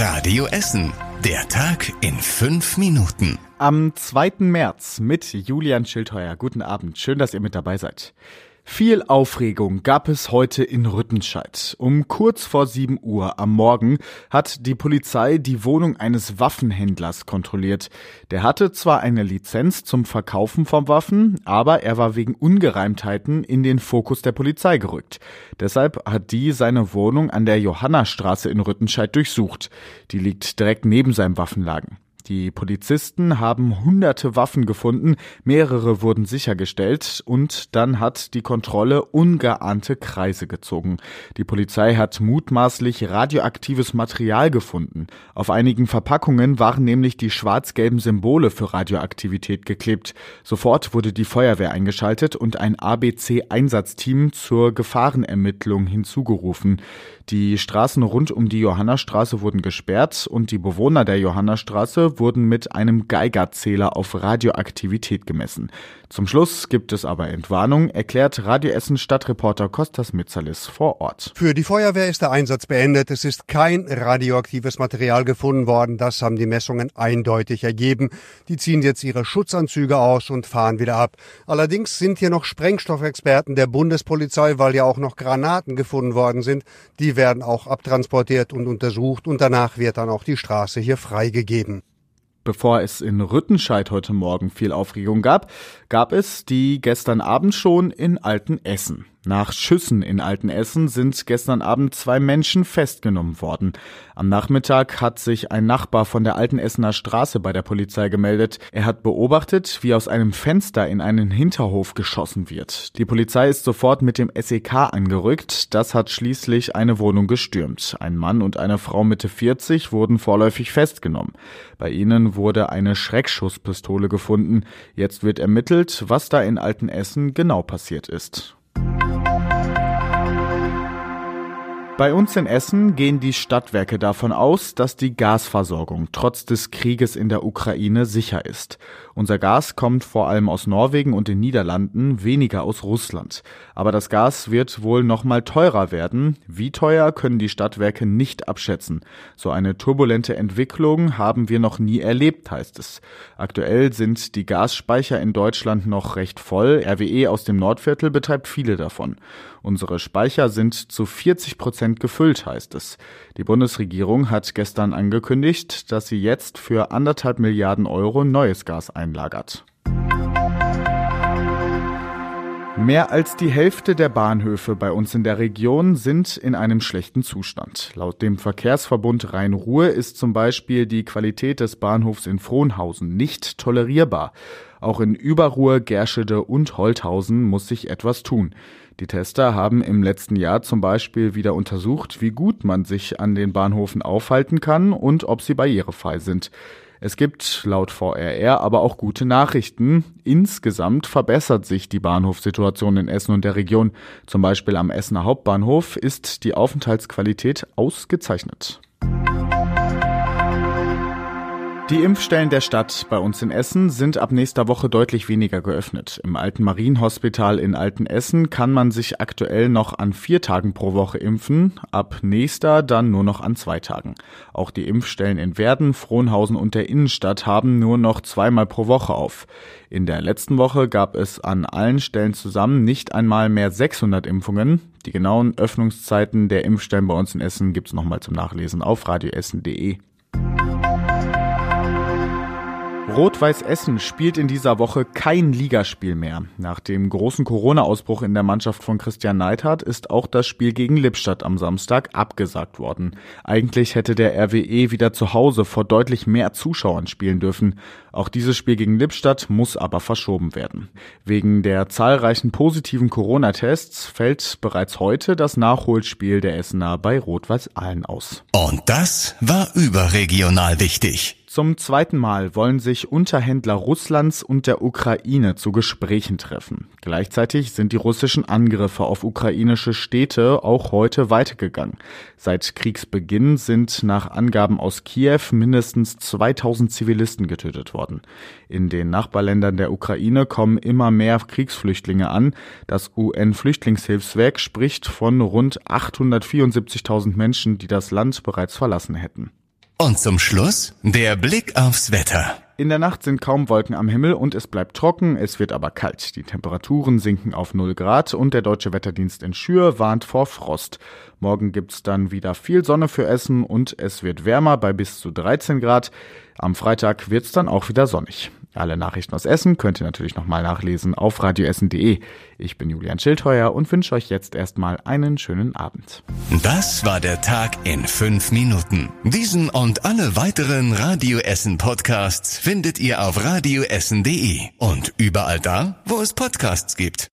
Radio Essen. Der Tag in fünf Minuten. Am 2. März mit Julian Schildheuer. Guten Abend. Schön, dass ihr mit dabei seid. Viel Aufregung gab es heute in Rüttenscheid. Um kurz vor 7 Uhr am Morgen hat die Polizei die Wohnung eines Waffenhändlers kontrolliert. Der hatte zwar eine Lizenz zum Verkaufen von Waffen, aber er war wegen Ungereimtheiten in den Fokus der Polizei gerückt. Deshalb hat die seine Wohnung an der Johannastraße in Rüttenscheid durchsucht. Die liegt direkt neben seinem Waffenlagen. Die Polizisten haben hunderte Waffen gefunden, mehrere wurden sichergestellt und dann hat die Kontrolle ungeahnte Kreise gezogen. Die Polizei hat mutmaßlich radioaktives Material gefunden. Auf einigen Verpackungen waren nämlich die schwarz-gelben Symbole für Radioaktivität geklebt. Sofort wurde die Feuerwehr eingeschaltet und ein ABC-Einsatzteam zur Gefahrenermittlung hinzugerufen. Die Straßen rund um die Johannastraße wurden gesperrt und die Bewohner der Johannastraße wurden mit einem Geigerzähler auf Radioaktivität gemessen. Zum Schluss gibt es aber Entwarnung, erklärt Radio Stadtreporter Kostas Mitzalis vor Ort. Für die Feuerwehr ist der Einsatz beendet. Es ist kein radioaktives Material gefunden worden. Das haben die Messungen eindeutig ergeben. Die ziehen jetzt ihre Schutzanzüge aus und fahren wieder ab. Allerdings sind hier noch Sprengstoffexperten der Bundespolizei, weil ja auch noch Granaten gefunden worden sind. Die werden auch abtransportiert und untersucht und danach wird dann auch die Straße hier freigegeben. Bevor es in Rüttenscheid heute Morgen viel Aufregung gab, gab es die gestern Abend schon in Altenessen. Nach Schüssen in Altenessen sind gestern Abend zwei Menschen festgenommen worden. Am Nachmittag hat sich ein Nachbar von der Altenessener Straße bei der Polizei gemeldet. Er hat beobachtet, wie aus einem Fenster in einen Hinterhof geschossen wird. Die Polizei ist sofort mit dem SEK angerückt. Das hat schließlich eine Wohnung gestürmt. Ein Mann und eine Frau Mitte 40 wurden vorläufig festgenommen. Bei ihnen wurde eine Schreckschusspistole gefunden. Jetzt wird ermittelt, was da in Altenessen genau passiert ist. Bei uns in Essen gehen die Stadtwerke davon aus, dass die Gasversorgung trotz des Krieges in der Ukraine sicher ist. Unser Gas kommt vor allem aus Norwegen und den Niederlanden, weniger aus Russland. Aber das Gas wird wohl noch mal teurer werden. Wie teuer können die Stadtwerke nicht abschätzen. So eine turbulente Entwicklung haben wir noch nie erlebt, heißt es. Aktuell sind die Gasspeicher in Deutschland noch recht voll. RWE aus dem Nordviertel betreibt viele davon. Unsere Speicher sind zu 40 Prozent gefüllt, heißt es. Die Bundesregierung hat gestern angekündigt, dass sie jetzt für anderthalb Milliarden Euro neues Gas einlagert. Mehr als die Hälfte der Bahnhöfe bei uns in der Region sind in einem schlechten Zustand. Laut dem Verkehrsverbund Rhein-Ruhr ist zum Beispiel die Qualität des Bahnhofs in Frohnhausen nicht tolerierbar. Auch in Überruhr, Gerschede und Holthausen muss sich etwas tun. Die Tester haben im letzten Jahr zum Beispiel wieder untersucht, wie gut man sich an den Bahnhofen aufhalten kann und ob sie barrierefrei sind. Es gibt laut VRR aber auch gute Nachrichten. Insgesamt verbessert sich die Bahnhofssituation in Essen und der Region. Zum Beispiel am Essener Hauptbahnhof ist die Aufenthaltsqualität ausgezeichnet. Die Impfstellen der Stadt bei uns in Essen sind ab nächster Woche deutlich weniger geöffnet. Im Alten Marienhospital in Altenessen kann man sich aktuell noch an vier Tagen pro Woche impfen, ab nächster dann nur noch an zwei Tagen. Auch die Impfstellen in Werden, Frohnhausen und der Innenstadt haben nur noch zweimal pro Woche auf. In der letzten Woche gab es an allen Stellen zusammen nicht einmal mehr 600 Impfungen. Die genauen Öffnungszeiten der Impfstellen bei uns in Essen gibt's nochmal zum Nachlesen auf radioessen.de. Rot-Weiß Essen spielt in dieser Woche kein Ligaspiel mehr. Nach dem großen Corona-Ausbruch in der Mannschaft von Christian Neidhardt ist auch das Spiel gegen Lippstadt am Samstag abgesagt worden. Eigentlich hätte der RWE wieder zu Hause vor deutlich mehr Zuschauern spielen dürfen. Auch dieses Spiel gegen Lippstadt muss aber verschoben werden. Wegen der zahlreichen positiven Corona-Tests fällt bereits heute das Nachholspiel der Essener bei Rot-Weiß Aalen aus. Und das war überregional wichtig. Zum zweiten Mal wollen sich Unterhändler Russlands und der Ukraine zu Gesprächen treffen. Gleichzeitig sind die russischen Angriffe auf ukrainische Städte auch heute weitergegangen. Seit Kriegsbeginn sind nach Angaben aus Kiew mindestens 2000 Zivilisten getötet worden. In den Nachbarländern der Ukraine kommen immer mehr Kriegsflüchtlinge an. Das UN-Flüchtlingshilfswerk spricht von rund 874.000 Menschen, die das Land bereits verlassen hätten. Und zum Schluss der Blick aufs Wetter. In der Nacht sind kaum Wolken am Himmel und es bleibt trocken, es wird aber kalt. Die Temperaturen sinken auf 0 Grad und der Deutsche Wetterdienst in Schür warnt vor Frost. Morgen gibt's dann wieder viel Sonne für Essen und es wird wärmer bei bis zu 13 Grad. Am Freitag wird's dann auch wieder sonnig. Alle Nachrichten aus Essen könnt ihr natürlich nochmal nachlesen auf radioessen.de. Ich bin Julian Schildheuer und wünsche euch jetzt erstmal einen schönen Abend. Das war der Tag in fünf Minuten. Diesen und alle weiteren Radio Essen Podcasts findet ihr auf radioessen.de und überall da, wo es Podcasts gibt.